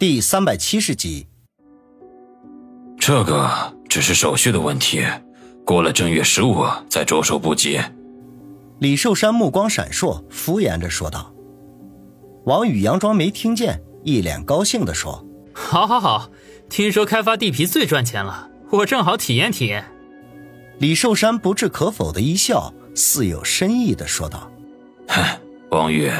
第三百七十集，这个只是手续的问题，过了正月十五再着手不急。李寿山目光闪烁，敷衍着说道。王宇佯装没听见，一脸高兴的说：“好，好，好！听说开发地皮最赚钱了，我正好体验体验。”李寿山不置可否的一笑，似有深意的说道：“哼，王宇。”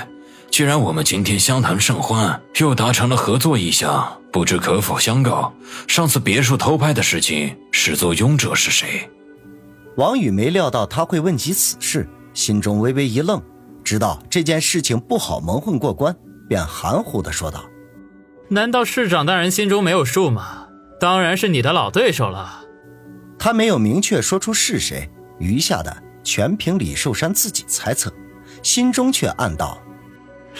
既然我们今天相谈甚欢，又达成了合作意向，不知可否相告？上次别墅偷拍的事情，始作俑者是谁？王宇没料到他会问及此事，心中微微一愣，知道这件事情不好蒙混过关，便含糊的说道：“难道市长大人心中没有数吗？当然是你的老对手了。”他没有明确说出是谁，余下的全凭李寿山自己猜测，心中却暗道。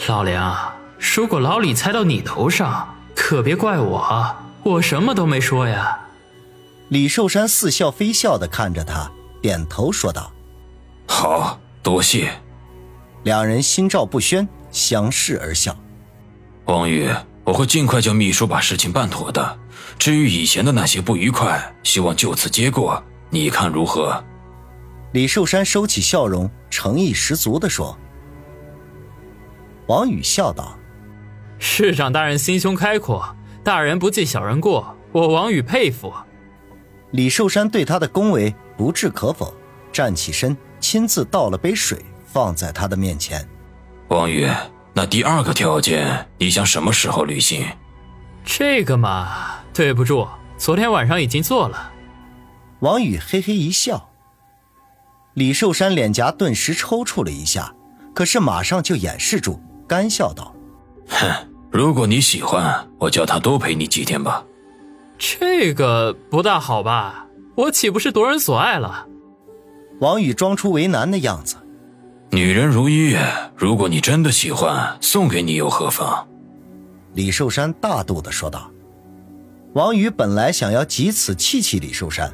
老梁，如果老李猜到你头上，可别怪我，我什么都没说呀。李寿山似笑非笑的看着他，点头说道：“好多谢。”两人心照不宣，相视而笑。王宇，我会尽快叫秘书把事情办妥的。至于以前的那些不愉快，希望就此结果，你看如何？李寿山收起笑容，诚意十足的说。王宇笑道：“市长大人心胸开阔，大人不计小人过，我王宇佩服。”李寿山对他的恭维不置可否，站起身，亲自倒了杯水放在他的面前。王宇，那第二个条件，你想什么时候履行？这个嘛，对不住，昨天晚上已经做了。王宇嘿嘿一笑。李寿山脸颊顿时抽搐了一下，可是马上就掩饰住。干笑道：“哼，如果你喜欢，我叫他多陪你几天吧。”这个不大好吧？我岂不是夺人所爱了？王宇装出为难的样子。女人如玉，如果你真的喜欢，送给你又何妨？李寿山大度的说道。王宇本来想要借此气气李寿山，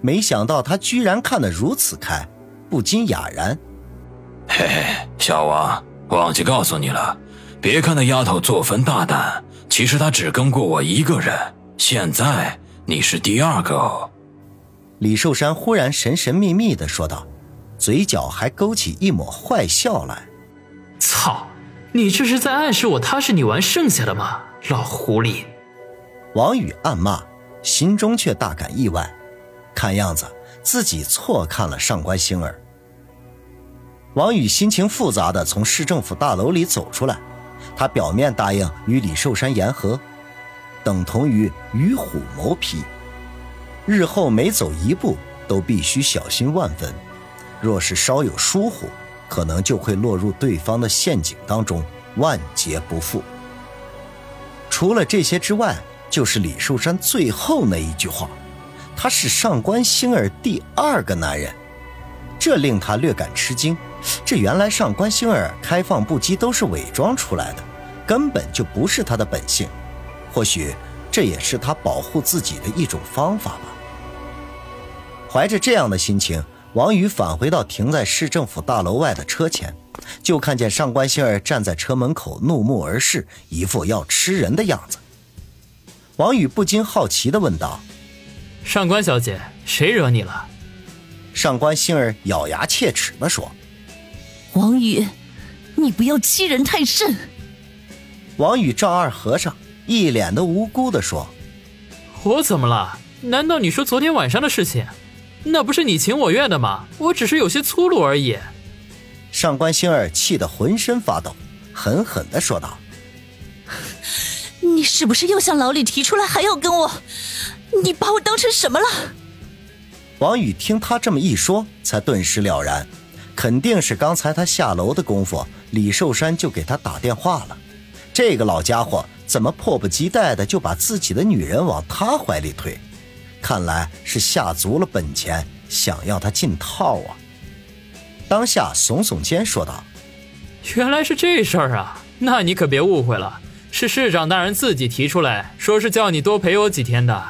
没想到他居然看得如此开，不禁哑然。嘿嘿，小王。忘记告诉你了，别看那丫头作风大胆，其实她只跟过我一个人。现在你是第二个哦。李寿山忽然神神秘秘的说道，嘴角还勾起一抹坏笑来。操，你这是在暗示我他是你玩剩下的吗？老狐狸！王宇暗骂，心中却大感意外，看样子自己错看了上官星儿。王宇心情复杂的从市政府大楼里走出来，他表面答应与李寿山言和，等同于与虎谋皮，日后每走一步都必须小心万分，若是稍有疏忽，可能就会落入对方的陷阱当中，万劫不复。除了这些之外，就是李寿山最后那一句话，他是上官星儿第二个男人，这令他略感吃惊。这原来上官星儿开放不羁都是伪装出来的，根本就不是他的本性。或许这也是他保护自己的一种方法吧。怀着这样的心情，王宇返回到停在市政府大楼外的车前，就看见上官星儿站在车门口怒目而视，一副要吃人的样子。王宇不禁好奇地问道：“上官小姐，谁惹你了？”上官星儿咬牙切齿地说。王宇，你不要欺人太甚！王宇丈二和尚一脸的无辜的说：“我怎么了？难道你说昨天晚上的事情？那不是你情我愿的吗？我只是有些粗鲁而已。”上官星儿气得浑身发抖，狠狠的说道：“你是不是又向老李提出来还要跟我？你把我当成什么了？”王宇听他这么一说，才顿时了然。肯定是刚才他下楼的功夫，李寿山就给他打电话了。这个老家伙怎么迫不及待的就把自己的女人往他怀里推？看来是下足了本钱，想要他进套啊！当下耸耸肩说道：“原来是这事儿啊，那你可别误会了，是市长大人自己提出来说是叫你多陪我几天的。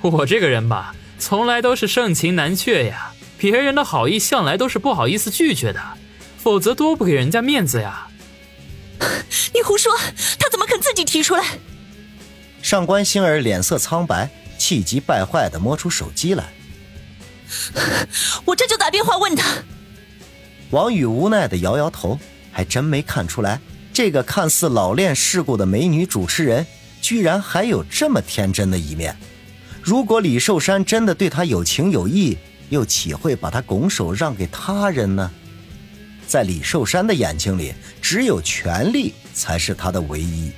我这个人吧，从来都是盛情难却呀。”别人的好意向来都是不好意思拒绝的，否则多不给人家面子呀。你胡说，他怎么肯自己提出来？上官星儿脸色苍白，气急败坏的摸出手机来。我这就打电话问他。王宇无奈的摇摇头，还真没看出来，这个看似老练世故的美女主持人，居然还有这么天真的一面。如果李寿山真的对她有情有义，又岂会把他拱手让给他人呢？在李寿山的眼睛里，只有权力才是他的唯一，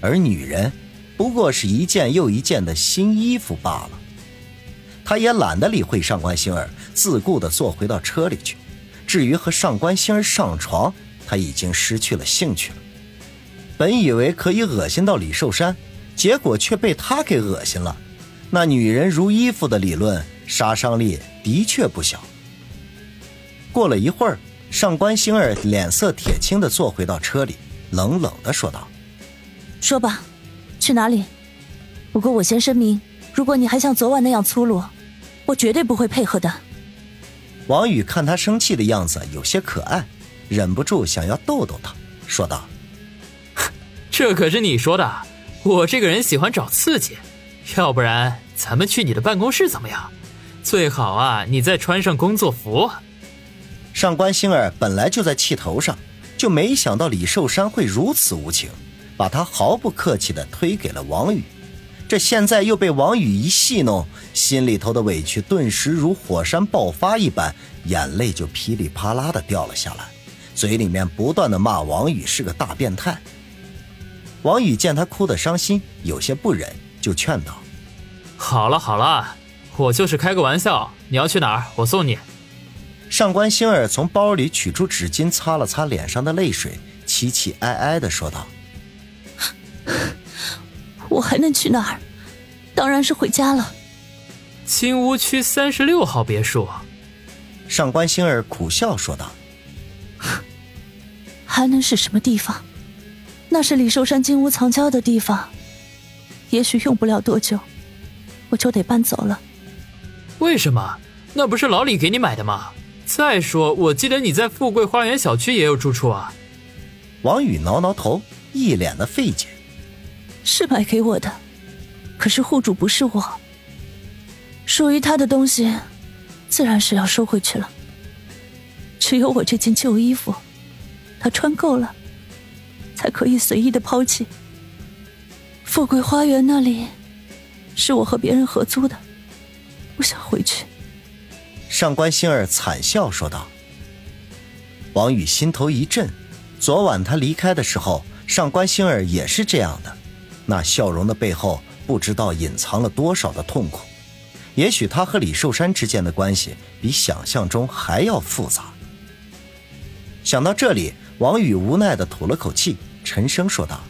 而女人不过是一件又一件的新衣服罢了。他也懒得理会上官星儿，自顾地坐回到车里去。至于和上官星儿上床，他已经失去了兴趣了。本以为可以恶心到李寿山，结果却被他给恶心了。那女人如衣服的理论，杀伤力的确不小。过了一会儿，上官星儿脸色铁青地坐回到车里，冷冷地说道：“说吧，去哪里？不过我先声明，如果你还像昨晚那样粗鲁，我绝对不会配合的。”王宇看他生气的样子有些可爱，忍不住想要逗逗他，说道：“ 这可是你说的，我这个人喜欢找刺激。”要不然咱们去你的办公室怎么样？最好啊，你再穿上工作服。上官星儿本来就在气头上，就没想到李寿山会如此无情，把他毫不客气的推给了王宇。这现在又被王宇一戏弄，心里头的委屈顿时如火山爆发一般，眼泪就噼里啪啦的掉了下来，嘴里面不断的骂王宇是个大变态。王宇见他哭得伤心，有些不忍。就劝道：“好了好了，我就是开个玩笑。你要去哪儿？我送你。”上官星儿从包里取出纸巾，擦了擦脸上的泪水，凄凄哀哀的说道：“ 我还能去哪儿？当然是回家了。”金屋区三十六号别墅。上官星儿苦笑说道：“ 还能是什么地方？那是李寿山金屋藏娇的地方。”也许用不了多久，我就得搬走了。为什么？那不是老李给你买的吗？再说，我记得你在富贵花园小区也有住处啊。王宇挠挠头，一脸的费解。是买给我的，可是户主不是我，属于他的东西，自然是要收回去了。只有我这件旧衣服，他穿够了，才可以随意的抛弃。富贵花园那里，是我和别人合租的，不想回去。上官星儿惨笑说道。王宇心头一震，昨晚他离开的时候，上官星儿也是这样的，那笑容的背后，不知道隐藏了多少的痛苦。也许他和李寿山之间的关系，比想象中还要复杂。想到这里，王宇无奈的吐了口气，沉声说道：“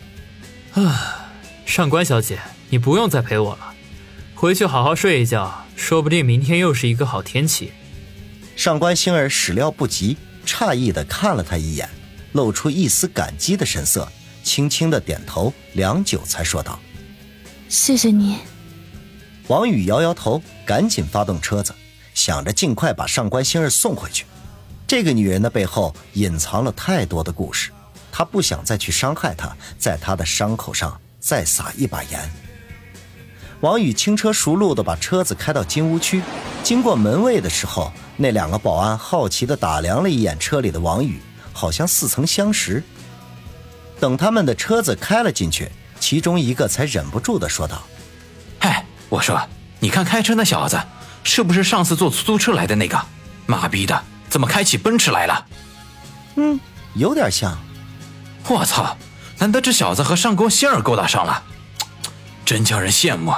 啊。”上官小姐，你不用再陪我了，回去好好睡一觉，说不定明天又是一个好天气。上官星儿始料不及，诧异的看了他一眼，露出一丝感激的神色，轻轻的点头，良久才说道：“谢谢你。”王宇摇摇头，赶紧发动车子，想着尽快把上官星儿送回去。这个女人的背后隐藏了太多的故事，他不想再去伤害她，在她的伤口上。再撒一把盐。王宇轻车熟路地把车子开到金屋区，经过门卫的时候，那两个保安好奇地打量了一眼车里的王宇，好像似曾相识。等他们的车子开了进去，其中一个才忍不住地说道：“嗨，我说，你看开车那小子，是不是上次坐出租车来的那个？妈逼的，怎么开起奔驰来了？”“嗯，有点像。”“我操！”难道这小子和上官仙儿勾搭上了？真叫人羡慕！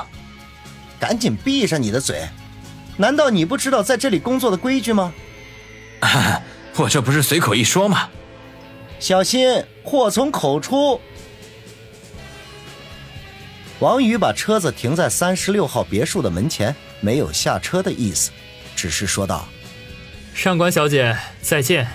赶紧闭上你的嘴！难道你不知道在这里工作的规矩吗？我这不是随口一说吗？小心祸从口出！王宇把车子停在三十六号别墅的门前，没有下车的意思，只是说道：“上官小姐，再见。”